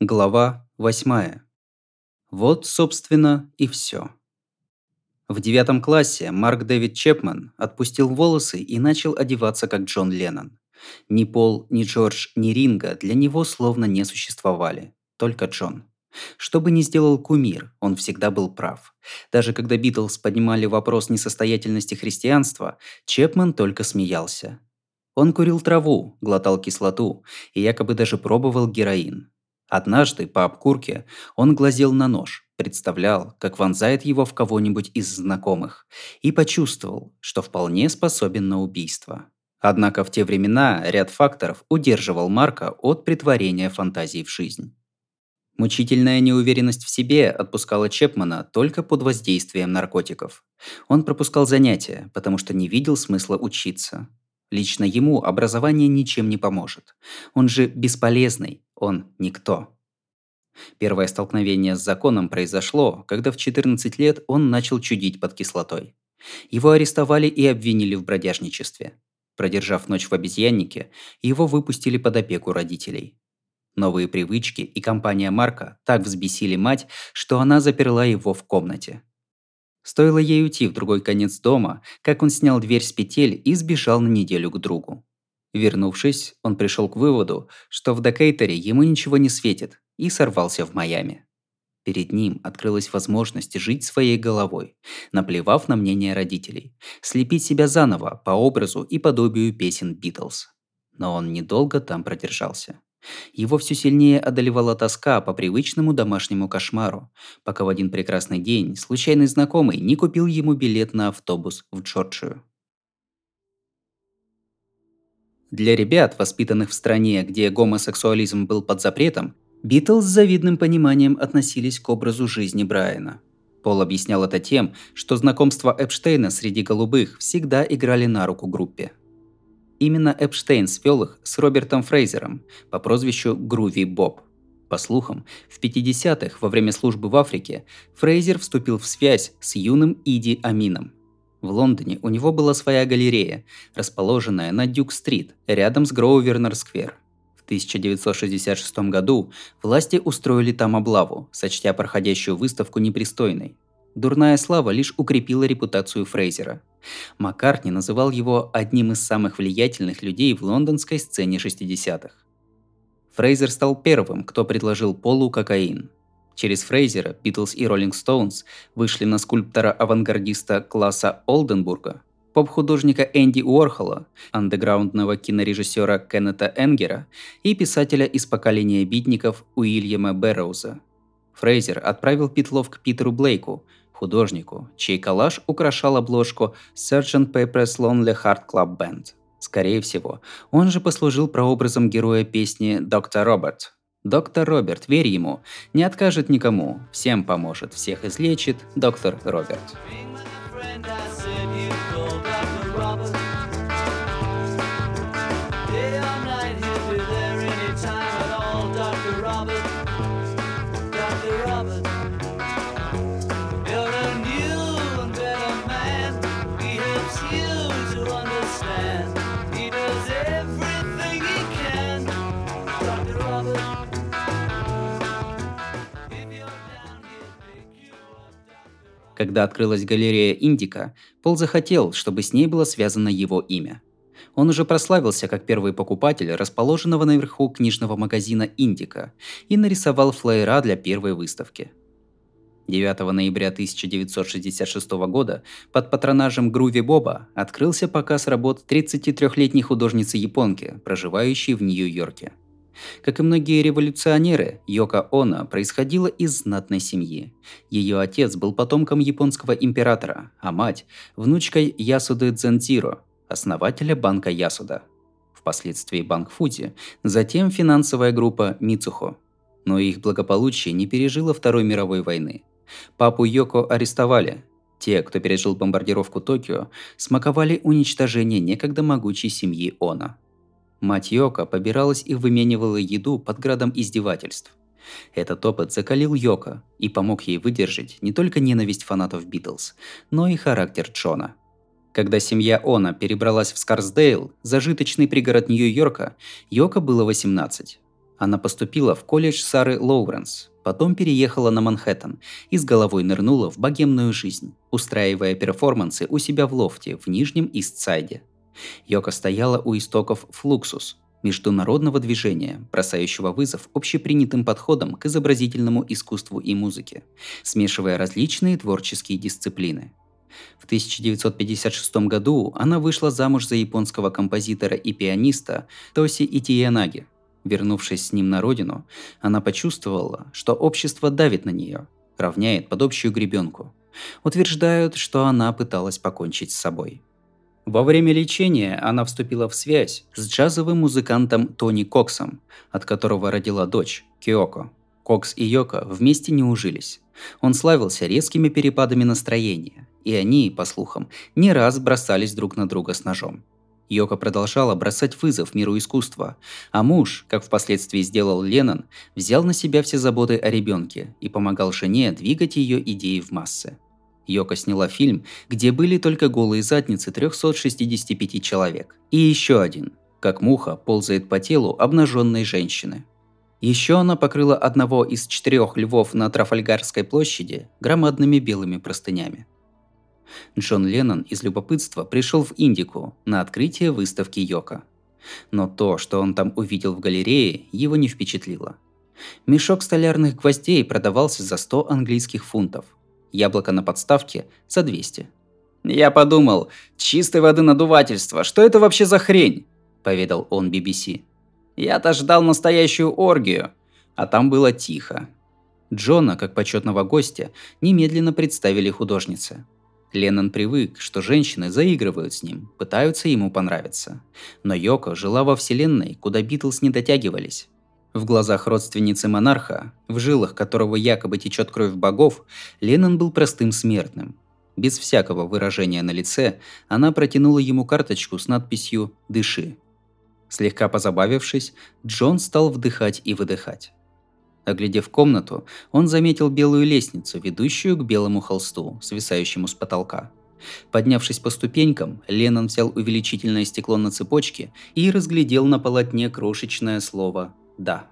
Глава 8. Вот, собственно, и все. В девятом классе Марк Дэвид Чепман отпустил волосы и начал одеваться как Джон Леннон. Ни Пол, ни Джордж, ни Ринга для него словно не существовали. Только Джон. Что бы ни сделал кумир, он всегда был прав. Даже когда Битлз поднимали вопрос несостоятельности христианства, Чепман только смеялся. Он курил траву, глотал кислоту и якобы даже пробовал героин. Однажды, по обкурке, он глазел на нож, представлял, как вонзает его в кого-нибудь из знакомых, и почувствовал, что вполне способен на убийство. Однако в те времена ряд факторов удерживал Марка от притворения фантазий в жизнь. Мучительная неуверенность в себе отпускала Чепмана только под воздействием наркотиков. Он пропускал занятия, потому что не видел смысла учиться. Лично ему образование ничем не поможет. Он же бесполезный, он никто. Первое столкновение с законом произошло, когда в 14 лет он начал чудить под кислотой. Его арестовали и обвинили в бродяжничестве. Продержав ночь в обезьяннике, его выпустили под опеку родителей. Новые привычки и компания Марка так взбесили мать, что она заперла его в комнате. Стоило ей уйти в другой конец дома, как он снял дверь с петель и сбежал на неделю к другу. Вернувшись, он пришел к выводу, что в Декейтере ему ничего не светит, и сорвался в Майами. Перед ним открылась возможность жить своей головой, наплевав на мнение родителей, слепить себя заново по образу и подобию песен Битлз. Но он недолго там продержался. Его все сильнее одолевала тоска по привычному домашнему кошмару, пока в один прекрасный день случайный знакомый не купил ему билет на автобус в Джорджию. Для ребят, воспитанных в стране, где гомосексуализм был под запретом, Битлз с завидным пониманием относились к образу жизни Брайана. Пол объяснял это тем, что знакомства Эпштейна среди голубых всегда играли на руку группе. Именно Эпштейн свел их с Робертом Фрейзером по прозвищу Груви Боб. По слухам, в 50-х во время службы в Африке Фрейзер вступил в связь с юным Иди Амином. В Лондоне у него была своя галерея, расположенная на Дюк-стрит, рядом с Гроувернер-сквер – 1966 году власти устроили там облаву, сочтя проходящую выставку непристойной. Дурная слава лишь укрепила репутацию Фрейзера. Маккартни называл его одним из самых влиятельных людей в лондонской сцене 60-х. Фрейзер стал первым, кто предложил Полу кокаин. Через Фрейзера Битлз и Роллинг Стоунс вышли на скульптора-авангардиста класса Олденбурга, поп-художника Энди Уорхола, андеграундного кинорежиссера Кеннета Энгера и писателя из поколения битников Уильяма Бэрроуза. Фрейзер отправил Питлов к Питеру Блейку, художнику, чей коллаж украшал обложку Sgt. Pepper's Lonely Heart Club Band. Скорее всего, он же послужил прообразом героя песни «Доктор Роберт». Доктор Роберт, верь ему, не откажет никому, всем поможет, всех излечит доктор Роберт. Когда открылась галерея Индика, Пол захотел, чтобы с ней было связано его имя. Он уже прославился как первый покупатель расположенного наверху книжного магазина «Индика» и нарисовал флеера для первой выставки. 9 ноября 1966 года под патронажем Груви Боба открылся показ работ 33-летней художницы-японки, проживающей в Нью-Йорке – как и многие революционеры, Йока Оно происходила из знатной семьи. Ее отец был потомком японского императора, а мать – внучкой Ясуды Дзензиро, основателя банка Ясуда. Впоследствии банк Фузи, затем финансовая группа Мицухо. Но их благополучие не пережило Второй мировой войны. Папу Йоко арестовали. Те, кто пережил бомбардировку Токио, смаковали уничтожение некогда могучей семьи Оно – Мать Йока побиралась и выменивала еду под градом издевательств. Этот опыт закалил Йока и помог ей выдержать не только ненависть фанатов Битлз, но и характер Джона. Когда семья Она перебралась в Скарсдейл, зажиточный пригород Нью-Йорка, Йока было 18. Она поступила в колледж Сары Лоуренс, потом переехала на Манхэттен и с головой нырнула в богемную жизнь, устраивая перформансы у себя в лофте в Нижнем Истсайде. Йока стояла у истоков Флуксус, международного движения, бросающего вызов общепринятым подходам к изобразительному искусству и музыке, смешивая различные творческие дисциплины. В 1956 году она вышла замуж за японского композитора и пианиста Тоси Итиянаги. Вернувшись с ним на родину, она почувствовала, что общество давит на нее, равняет под общую гребенку. Утверждают, что она пыталась покончить с собой. Во время лечения она вступила в связь с джазовым музыкантом Тони Коксом, от которого родила дочь, Киоко. Кокс и Йоко вместе не ужились. Он славился резкими перепадами настроения, и они, по слухам, не раз бросались друг на друга с ножом. Йока продолжала бросать вызов миру искусства, а муж, как впоследствии сделал Леннон, взял на себя все заботы о ребенке и помогал жене двигать ее идеи в массы. Йока сняла фильм, где были только голые задницы 365 человек. И еще один, как муха ползает по телу обнаженной женщины. Еще она покрыла одного из четырех львов на Трафальгарской площади громадными белыми простынями. Джон Леннон из любопытства пришел в Индику на открытие выставки Йока. Но то, что он там увидел в галерее, его не впечатлило. Мешок столярных гвоздей продавался за 100 английских фунтов, яблоко на подставке за 200. «Я подумал, чистой воды надувательство, что это вообще за хрень?» – поведал он BBC. «Я-то ждал настоящую оргию, а там было тихо». Джона, как почетного гостя, немедленно представили художнице. Леннон привык, что женщины заигрывают с ним, пытаются ему понравиться. Но Йоко жила во вселенной, куда Битлз не дотягивались. В глазах родственницы монарха, в жилах которого якобы течет кровь богов, Леннон был простым смертным. Без всякого выражения на лице, она протянула ему карточку с надписью «Дыши». Слегка позабавившись, Джон стал вдыхать и выдыхать. Оглядев комнату, он заметил белую лестницу, ведущую к белому холсту, свисающему с потолка. Поднявшись по ступенькам, Леннон взял увеличительное стекло на цепочке и разглядел на полотне крошечное слово да.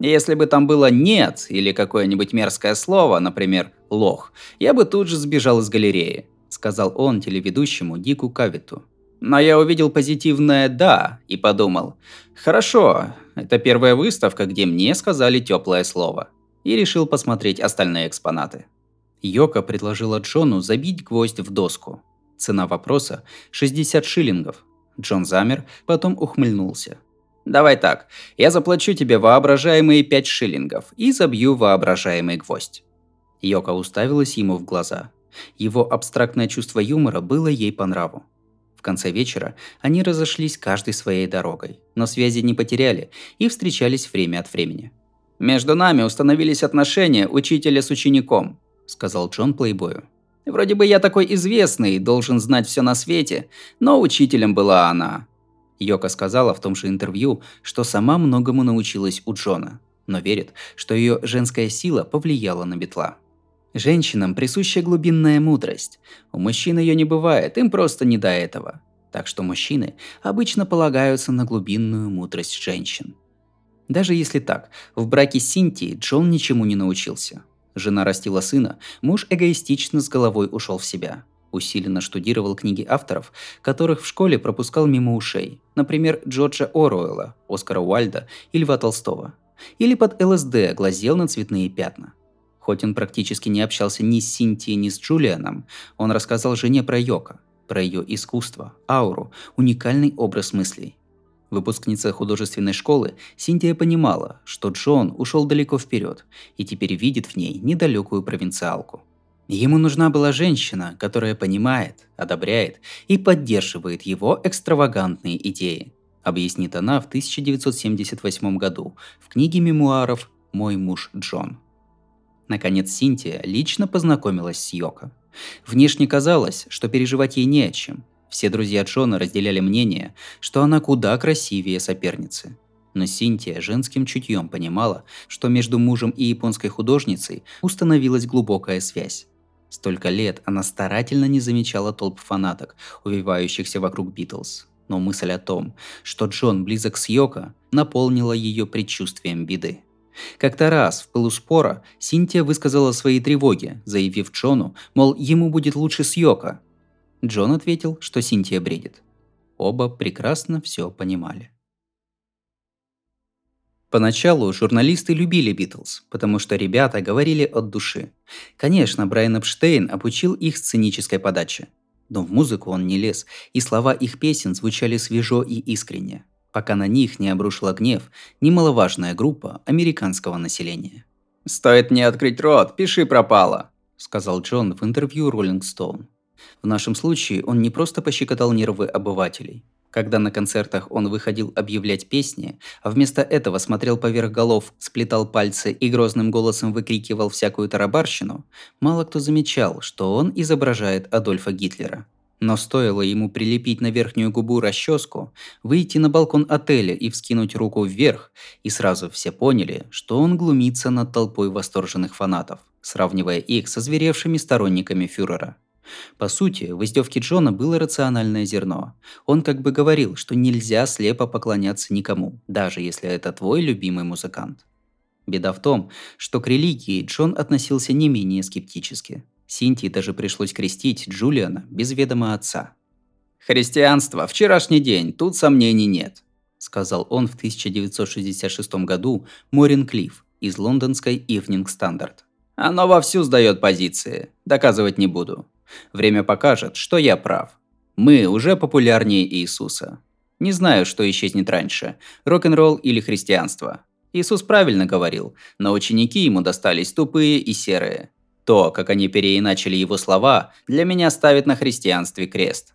Если бы там было «нет» или какое-нибудь мерзкое слово, например, «лох», я бы тут же сбежал из галереи, сказал он телеведущему Дику Кавиту. Но я увидел позитивное «да» и подумал, хорошо, это первая выставка, где мне сказали теплое слово. И решил посмотреть остальные экспонаты. Йока предложила Джону забить гвоздь в доску. Цена вопроса – 60 шиллингов. Джон замер, потом ухмыльнулся. Давай так, я заплачу тебе воображаемые пять шиллингов и забью воображаемый гвоздь. Йока уставилась ему в глаза. Его абстрактное чувство юмора было ей по нраву. В конце вечера они разошлись каждой своей дорогой, но связи не потеряли и встречались время от времени. «Между нами установились отношения учителя с учеником», – сказал Джон Плейбою. «Вроде бы я такой известный, должен знать все на свете, но учителем была она. Йока сказала в том же интервью, что сама многому научилась у Джона, но верит, что ее женская сила повлияла на Бетла. Женщинам присуща глубинная мудрость. У мужчин ее не бывает, им просто не до этого. Так что мужчины обычно полагаются на глубинную мудрость женщин. Даже если так, в браке с Синтией Джон ничему не научился. Жена растила сына, муж эгоистично с головой ушел в себя усиленно штудировал книги авторов, которых в школе пропускал мимо ушей, например, Джорджа Оруэлла, Оскара Уальда и Льва Толстого. Или под ЛСД глазел на цветные пятна. Хоть он практически не общался ни с Синтией, ни с Джулианом, он рассказал жене про Йока, про ее искусство, ауру, уникальный образ мыслей. Выпускница художественной школы, Синтия понимала, что Джон ушел далеко вперед и теперь видит в ней недалекую провинциалку – Ему нужна была женщина, которая понимает, одобряет и поддерживает его экстравагантные идеи, объяснит она в 1978 году в книге мемуаров «Мой муж Джон». Наконец Синтия лично познакомилась с Йоко. Внешне казалось, что переживать ей не о чем. Все друзья Джона разделяли мнение, что она куда красивее соперницы. Но Синтия женским чутьем понимала, что между мужем и японской художницей установилась глубокая связь. Столько лет она старательно не замечала толп фанаток, увивающихся вокруг Битлз. Но мысль о том, что Джон близок с Йоко, наполнила ее предчувствием беды. Как-то раз в пылу спора Синтия высказала свои тревоги, заявив Джону, мол, ему будет лучше с Йоко. Джон ответил, что Синтия бредит. Оба прекрасно все понимали. Поначалу журналисты любили Битлз, потому что ребята говорили от души. Конечно, Брайан Эпштейн обучил их сценической подаче. Но в музыку он не лез, и слова их песен звучали свежо и искренне пока на них не обрушила гнев немаловажная группа американского населения. «Стоит мне открыть рот, пиши пропало», – сказал Джон в интервью Rolling Stone. В нашем случае он не просто пощекотал нервы обывателей. Когда на концертах он выходил объявлять песни, а вместо этого смотрел поверх голов, сплетал пальцы и грозным голосом выкрикивал всякую тарабарщину, мало кто замечал, что он изображает Адольфа Гитлера – но стоило ему прилепить на верхнюю губу расческу, выйти на балкон отеля и вскинуть руку вверх, и сразу все поняли, что он глумится над толпой восторженных фанатов, сравнивая их со зверевшими сторонниками фюрера. По сути, в издевке Джона было рациональное зерно. Он как бы говорил, что нельзя слепо поклоняться никому, даже если это твой любимый музыкант. Беда в том, что к религии Джон относился не менее скептически – Синтии даже пришлось крестить Джулиана без ведома отца. «Христианство – вчерашний день, тут сомнений нет», – сказал он в 1966 году Морин Клифф из лондонской Evening Standard. «Оно вовсю сдает позиции. Доказывать не буду. Время покажет, что я прав. Мы уже популярнее Иисуса. Не знаю, что исчезнет раньше – рок-н-ролл или христианство. Иисус правильно говорил, но ученики ему достались тупые и серые. То, как они переиначили его слова, для меня ставит на христианстве крест.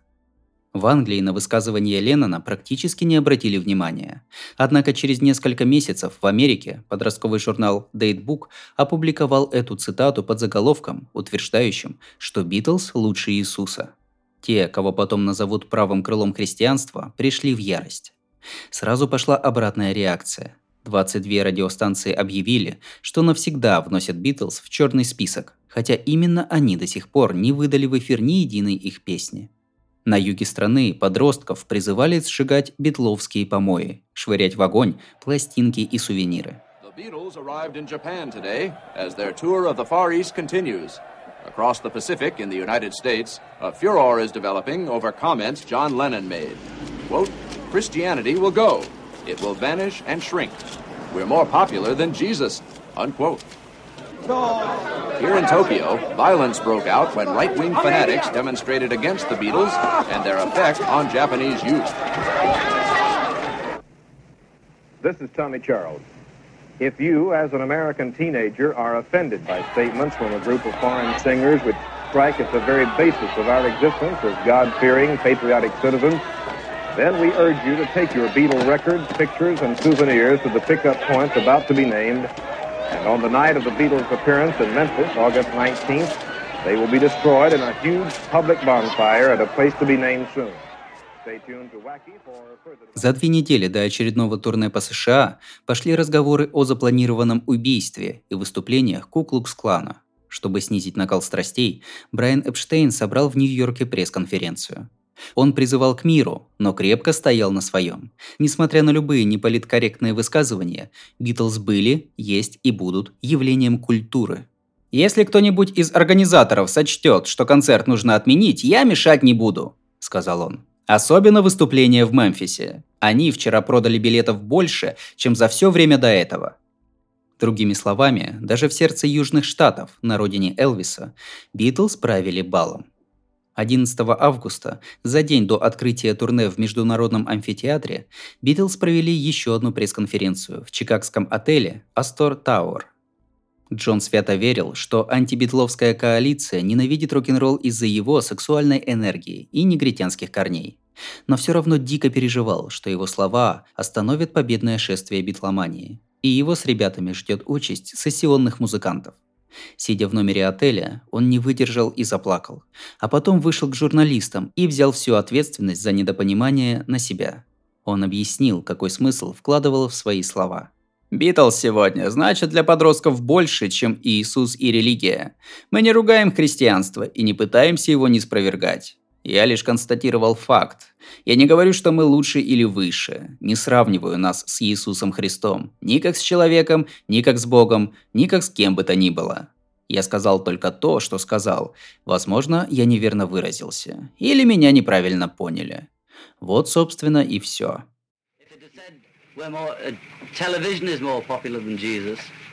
В Англии на высказывание Леннона практически не обратили внимания. Однако через несколько месяцев в Америке подростковый журнал Datebook опубликовал эту цитату под заголовком, утверждающим, что Битлз лучше Иисуса. Те, кого потом назовут правым крылом христианства, пришли в ярость. Сразу пошла обратная реакция. 22 радиостанции объявили, что навсегда вносят Битлз в черный список, хотя именно они до сих пор не выдали в эфир ни единой их песни. На юге страны подростков призывали сжигать битловские помои, швырять в огонь пластинки и сувениры. Across the Pacific in the United States, a furor is developing over comments John Lennon made. Quote, Christianity will go. It will vanish and shrink. We're more popular than Jesus. Unquote. Here in Tokyo, violence broke out when right wing fanatics demonstrated against the Beatles and their effect on Japanese youth. This is Tommy Charles. If you, as an American teenager, are offended by statements from a group of foreign singers which strike at the very basis of our existence as God fearing, patriotic citizens, then we urge you to take your Beatle records, pictures, and souvenirs to the pickup points about to be named And on the night of the Beatles' appearance in Memphis, August 19th, they will be destroyed in a huge public bonfire at a place to be named soon. За две недели до очередного турне по США пошли разговоры о запланированном убийстве и выступлениях Куклукс-клана. Чтобы снизить накал страстей, Брайан Эпштейн собрал в Нью-Йорке пресс-конференцию – он призывал к миру, но крепко стоял на своем. Несмотря на любые неполиткорректные высказывания, Битлз были, есть и будут явлением культуры. «Если кто-нибудь из организаторов сочтет, что концерт нужно отменить, я мешать не буду», – сказал он. Особенно выступление в Мемфисе. Они вчера продали билетов больше, чем за все время до этого. Другими словами, даже в сердце Южных Штатов, на родине Элвиса, Битлз правили балом. 11 августа, за день до открытия турне в Международном амфитеатре, Битлз провели еще одну пресс-конференцию в чикагском отеле Астор Тауэр. Джон свято верил, что антибитловская коалиция ненавидит рок-н-ролл из-за его сексуальной энергии и негритянских корней. Но все равно дико переживал, что его слова остановят победное шествие битломании. И его с ребятами ждет участь сессионных музыкантов – Сидя в номере отеля, он не выдержал и заплакал, а потом вышел к журналистам и взял всю ответственность за недопонимание на себя. Он объяснил, какой смысл вкладывал в свои слова. «Битлз сегодня значит для подростков больше, чем Иисус и религия. Мы не ругаем христианство и не пытаемся его не спровергать. Я лишь констатировал факт. Я не говорю, что мы лучше или выше. Не сравниваю нас с Иисусом Христом. Ни как с человеком, ни как с Богом, ни как с кем бы то ни было. Я сказал только то, что сказал. Возможно, я неверно выразился. Или меня неправильно поняли. Вот, собственно, и все.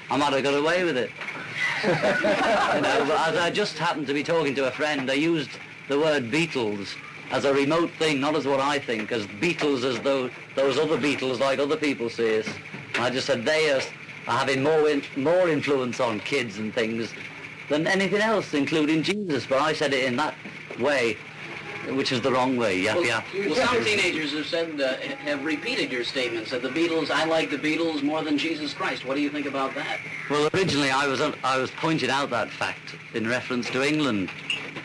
I might have got away with it. you know, but as I just happened to be talking to a friend, I used the word Beatles as a remote thing, not as what I think, as Beatles as though those other Beatles like other people see us. And I just said they are, are having more in, more influence on kids and things than anything else, including Jesus. But I said it in that way which is the wrong way. Yeah, well, yeah. Well, some teenagers have said uh, have repeated your statements that the Beatles. I like the Beatles more than Jesus Christ. What do you think about that? Well, originally I was I was pointed out that fact in reference to England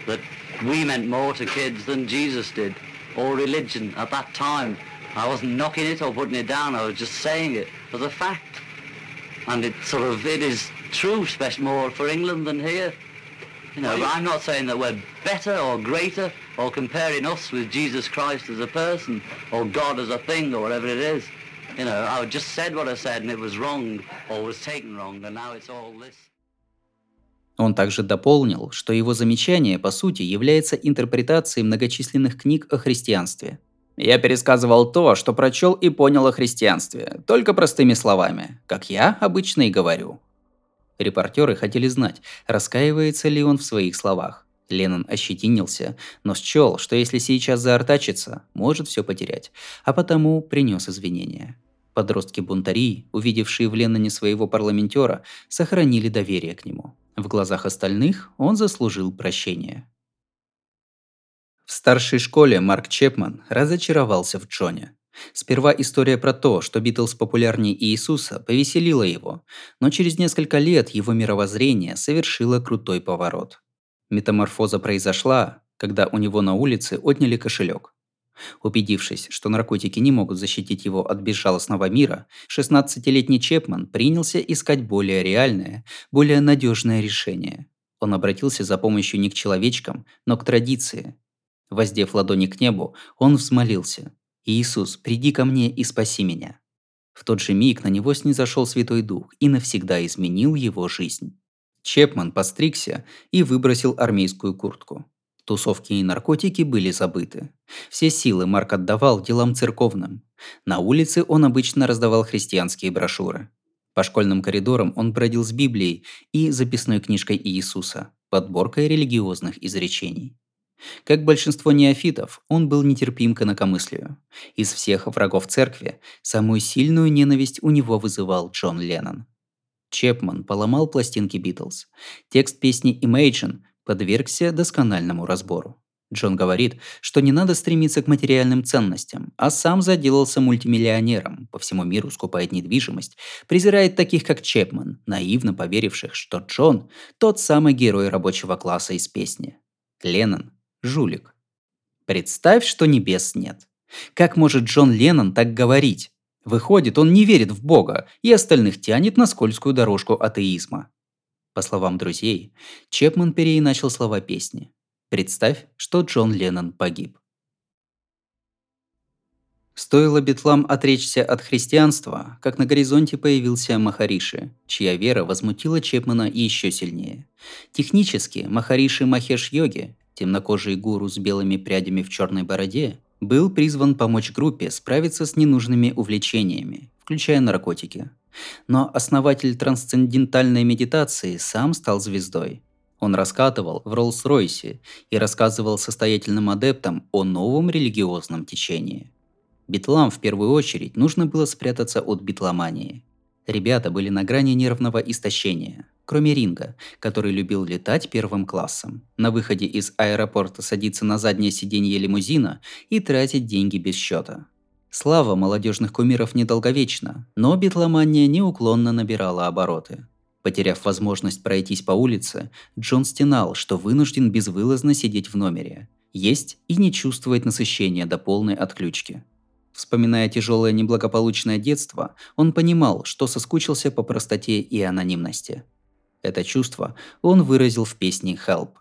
that we meant more to kids than Jesus did, or religion at that time. I wasn't knocking it or putting it down. I was just saying it as a fact, and it sort of it is true, especially more for England than here. You know, I'm not saying that we're better or greater or comparing us with Jesus Christ as a person or God as a thing or whatever it is. You know, I just said what I said and it was wrong or was taken wrong and now it's all this. Он также дополнил, что его замечание, по сути, является интерпретацией многочисленных книг о христианстве. Я пересказывал то, что прочел и понял о христианстве, только простыми словами, как я обычно и говорю. Репортеры хотели знать, раскаивается ли он в своих словах. Леннон ощетинился, но счел, что если сейчас заортачится, может все потерять, а потому принес извинения. Подростки-бунтари, увидевшие в Ленноне своего парламентера, сохранили доверие к нему. В глазах остальных он заслужил прощения. В старшей школе Марк Чепман разочаровался в Джоне. Сперва история про то, что Битлз популярнее Иисуса, повеселила его, но через несколько лет его мировоззрение совершило крутой поворот. Метаморфоза произошла, когда у него на улице отняли кошелек. Убедившись, что наркотики не могут защитить его от безжалостного мира, 16-летний Чепман принялся искать более реальное, более надежное решение. Он обратился за помощью не к человечкам, но к традиции. Воздев ладони к небу, он взмолился – «Иисус, приди ко мне и спаси меня». В тот же миг на него снизошел Святой Дух и навсегда изменил его жизнь. Чепман постригся и выбросил армейскую куртку. Тусовки и наркотики были забыты. Все силы Марк отдавал делам церковным. На улице он обычно раздавал христианские брошюры. По школьным коридорам он бродил с Библией и записной книжкой Иисуса, подборкой религиозных изречений. Как большинство неофитов, он был нетерпим к инакомыслию. Из всех врагов церкви самую сильную ненависть у него вызывал Джон Леннон. Чепман поломал пластинки Битлз. Текст песни Imagine подвергся доскональному разбору. Джон говорит, что не надо стремиться к материальным ценностям, а сам заделался мультимиллионером, по всему миру скупает недвижимость, презирает таких, как Чепман, наивно поверивших, что Джон – тот самый герой рабочего класса из песни. Леннон жулик. Представь, что небес нет. Как может Джон Леннон так говорить? Выходит, он не верит в Бога и остальных тянет на скользкую дорожку атеизма. По словам друзей, Чепман переиначил слова песни. Представь, что Джон Леннон погиб. Стоило Битлам отречься от христианства, как на горизонте появился Махариши, чья вера возмутила Чепмана еще сильнее. Технически Махариши Махеш-йоги темнокожий гуру с белыми прядями в черной бороде, был призван помочь группе справиться с ненужными увлечениями, включая наркотики. Но основатель трансцендентальной медитации сам стал звездой. Он раскатывал в Роллс-Ройсе и рассказывал состоятельным адептам о новом религиозном течении. Битлам в первую очередь нужно было спрятаться от битломании. Ребята были на грани нервного истощения кроме Ринга, который любил летать первым классом. На выходе из аэропорта садиться на заднее сиденье лимузина и тратить деньги без счета. Слава молодежных кумиров недолговечна, но битломания неуклонно набирала обороты. Потеряв возможность пройтись по улице, Джон стенал, что вынужден безвылазно сидеть в номере, есть и не чувствовать насыщения до полной отключки. Вспоминая тяжелое неблагополучное детство, он понимал, что соскучился по простоте и анонимности. Это чувство он выразил в песне «Help».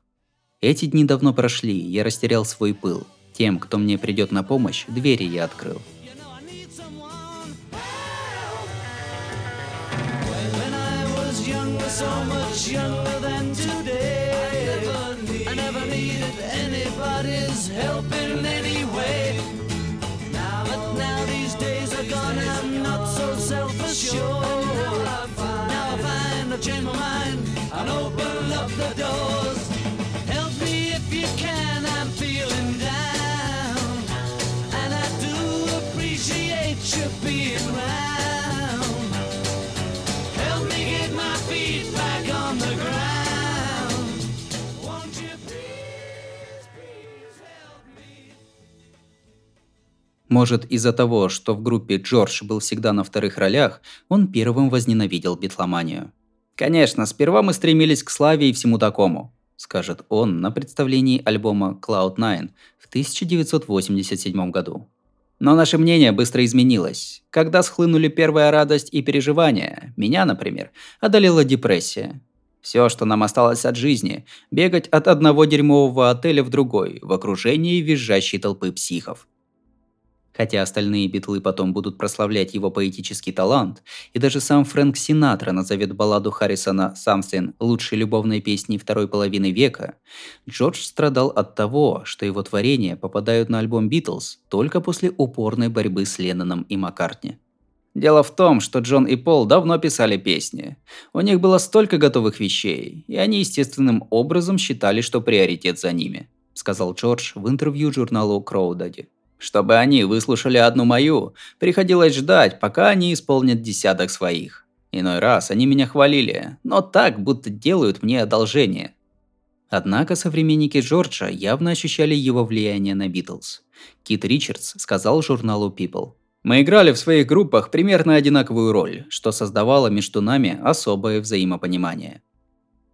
Эти дни давно прошли, я растерял свой пыл. Тем, кто мне придет на помощь, двери я открыл. Much younger than today. I never, need, I never needed anybody's help in any way. Now, but now these days are gone, I'm not so self-assured. Now I find, now I find I've changed my mind and open up the doors. Может, из-за того, что в группе Джордж был всегда на вторых ролях, он первым возненавидел битломанию. «Конечно, сперва мы стремились к славе и всему такому», – скажет он на представлении альбома Cloud9 в 1987 году. Но наше мнение быстро изменилось. Когда схлынули первая радость и переживания, меня, например, одолела депрессия. Все, что нам осталось от жизни – бегать от одного дерьмового отеля в другой, в окружении визжащей толпы психов. Хотя остальные битлы потом будут прославлять его поэтический талант, и даже сам Фрэнк Синатра назовет балладу Харрисона «Something» лучшей любовной песней второй половины века, Джордж страдал от того, что его творения попадают на альбом «Битлз» только после упорной борьбы с Ленноном и Маккартни. Дело в том, что Джон и Пол давно писали песни. У них было столько готовых вещей, и они естественным образом считали, что приоритет за ними, сказал Джордж в интервью журналу Кроудади. Чтобы они выслушали одну мою, приходилось ждать, пока они исполнят десяток своих. Иной раз они меня хвалили, но так, будто делают мне одолжение. Однако современники Джорджа явно ощущали его влияние на Битлз. Кит Ричардс сказал журналу People. «Мы играли в своих группах примерно одинаковую роль, что создавало между нами особое взаимопонимание.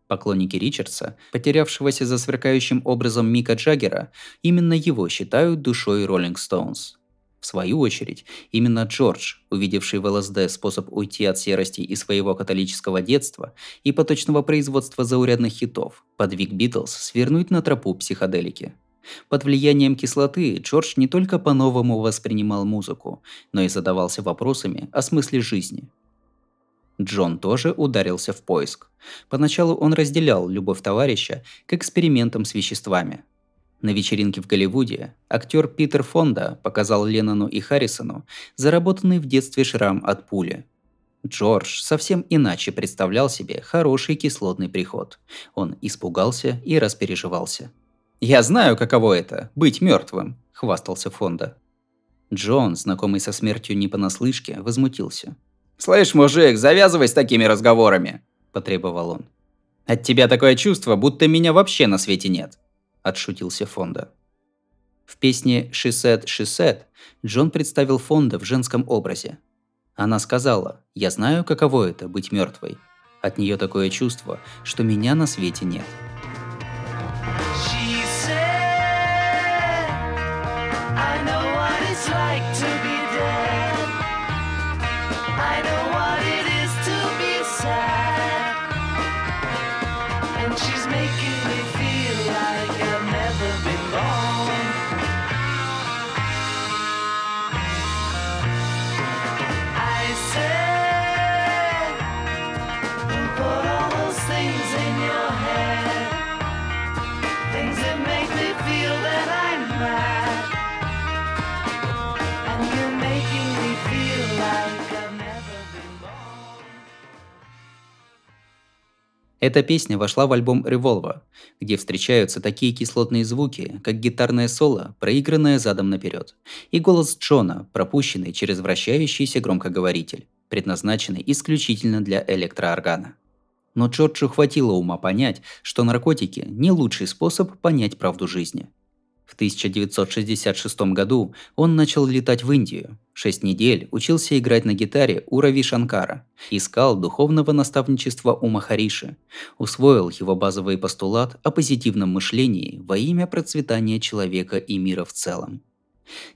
Поклонники Ричардса, потерявшегося за сверкающим образом Мика Джаггера, именно его считают душой Роллинг Стоунс. В свою очередь, именно Джордж, увидевший в ЛСД способ уйти от серости и своего католического детства и поточного производства заурядных хитов, подвиг Битлз свернуть на тропу психоделики. Под влиянием кислоты Джордж не только по-новому воспринимал музыку, но и задавался вопросами о смысле жизни – Джон тоже ударился в поиск. Поначалу он разделял любовь товарища к экспериментам с веществами. На вечеринке в Голливуде актер Питер Фонда показал Леннону и Харрисону заработанный в детстве шрам от пули. Джордж совсем иначе представлял себе хороший кислотный приход. Он испугался и распереживался. «Я знаю, каково это – быть мертвым», – хвастался Фонда. Джон, знакомый со смертью не понаслышке, возмутился – «Слышь, мужик, завязывай с такими разговорами!» – потребовал он. «От тебя такое чувство, будто меня вообще на свете нет!» – отшутился Фонда. В песне «She said, she said» Джон представил Фонда в женском образе. Она сказала «Я знаю, каково это – быть мертвой. От нее такое чувство, что меня на свете нет». Эта песня вошла в альбом Revolver, где встречаются такие кислотные звуки, как гитарное соло, проигранное задом наперед, и голос Джона, пропущенный через вращающийся громкоговоритель, предназначенный исключительно для электрооргана. Но Джорджу хватило ума понять, что наркотики – не лучший способ понять правду жизни – в 1966 году он начал летать в Индию. Шесть недель учился играть на гитаре у Рави Шанкара. Искал духовного наставничества у Махариши. Усвоил его базовый постулат о позитивном мышлении во имя процветания человека и мира в целом.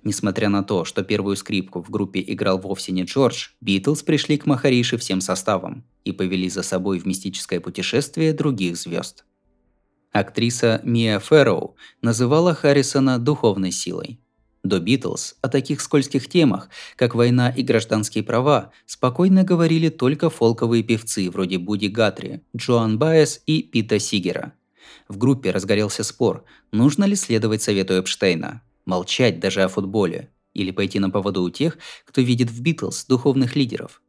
Несмотря на то, что первую скрипку в группе играл вовсе не Джордж, Битлз пришли к Махариши всем составом и повели за собой в мистическое путешествие других звезд. Актриса Мия Фэрроу называла Харрисона духовной силой. До Битлз о таких скользких темах, как война и гражданские права, спокойно говорили только фолковые певцы вроде Буди Гатри, Джоан Байес и Пита Сигера. В группе разгорелся спор, нужно ли следовать совету Эпштейна, молчать даже о футболе, или пойти на поводу у тех, кто видит в Битлз духовных лидеров.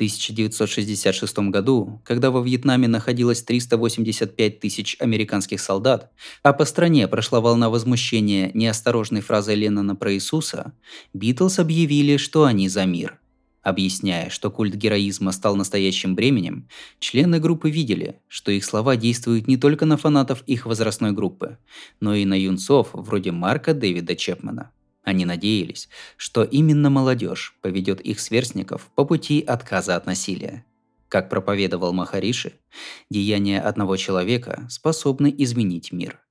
1966 году, когда во Вьетнаме находилось 385 тысяч американских солдат, а по стране прошла волна возмущения неосторожной фразой Леннона про Иисуса, Битлз объявили, что они за мир. Объясняя, что культ героизма стал настоящим бременем, члены группы видели, что их слова действуют не только на фанатов их возрастной группы, но и на юнцов вроде Марка Дэвида Чепмана. Они надеялись, что именно молодежь поведет их сверстников по пути отказа от насилия. Как проповедовал Махариши, деяния одного человека способны изменить мир –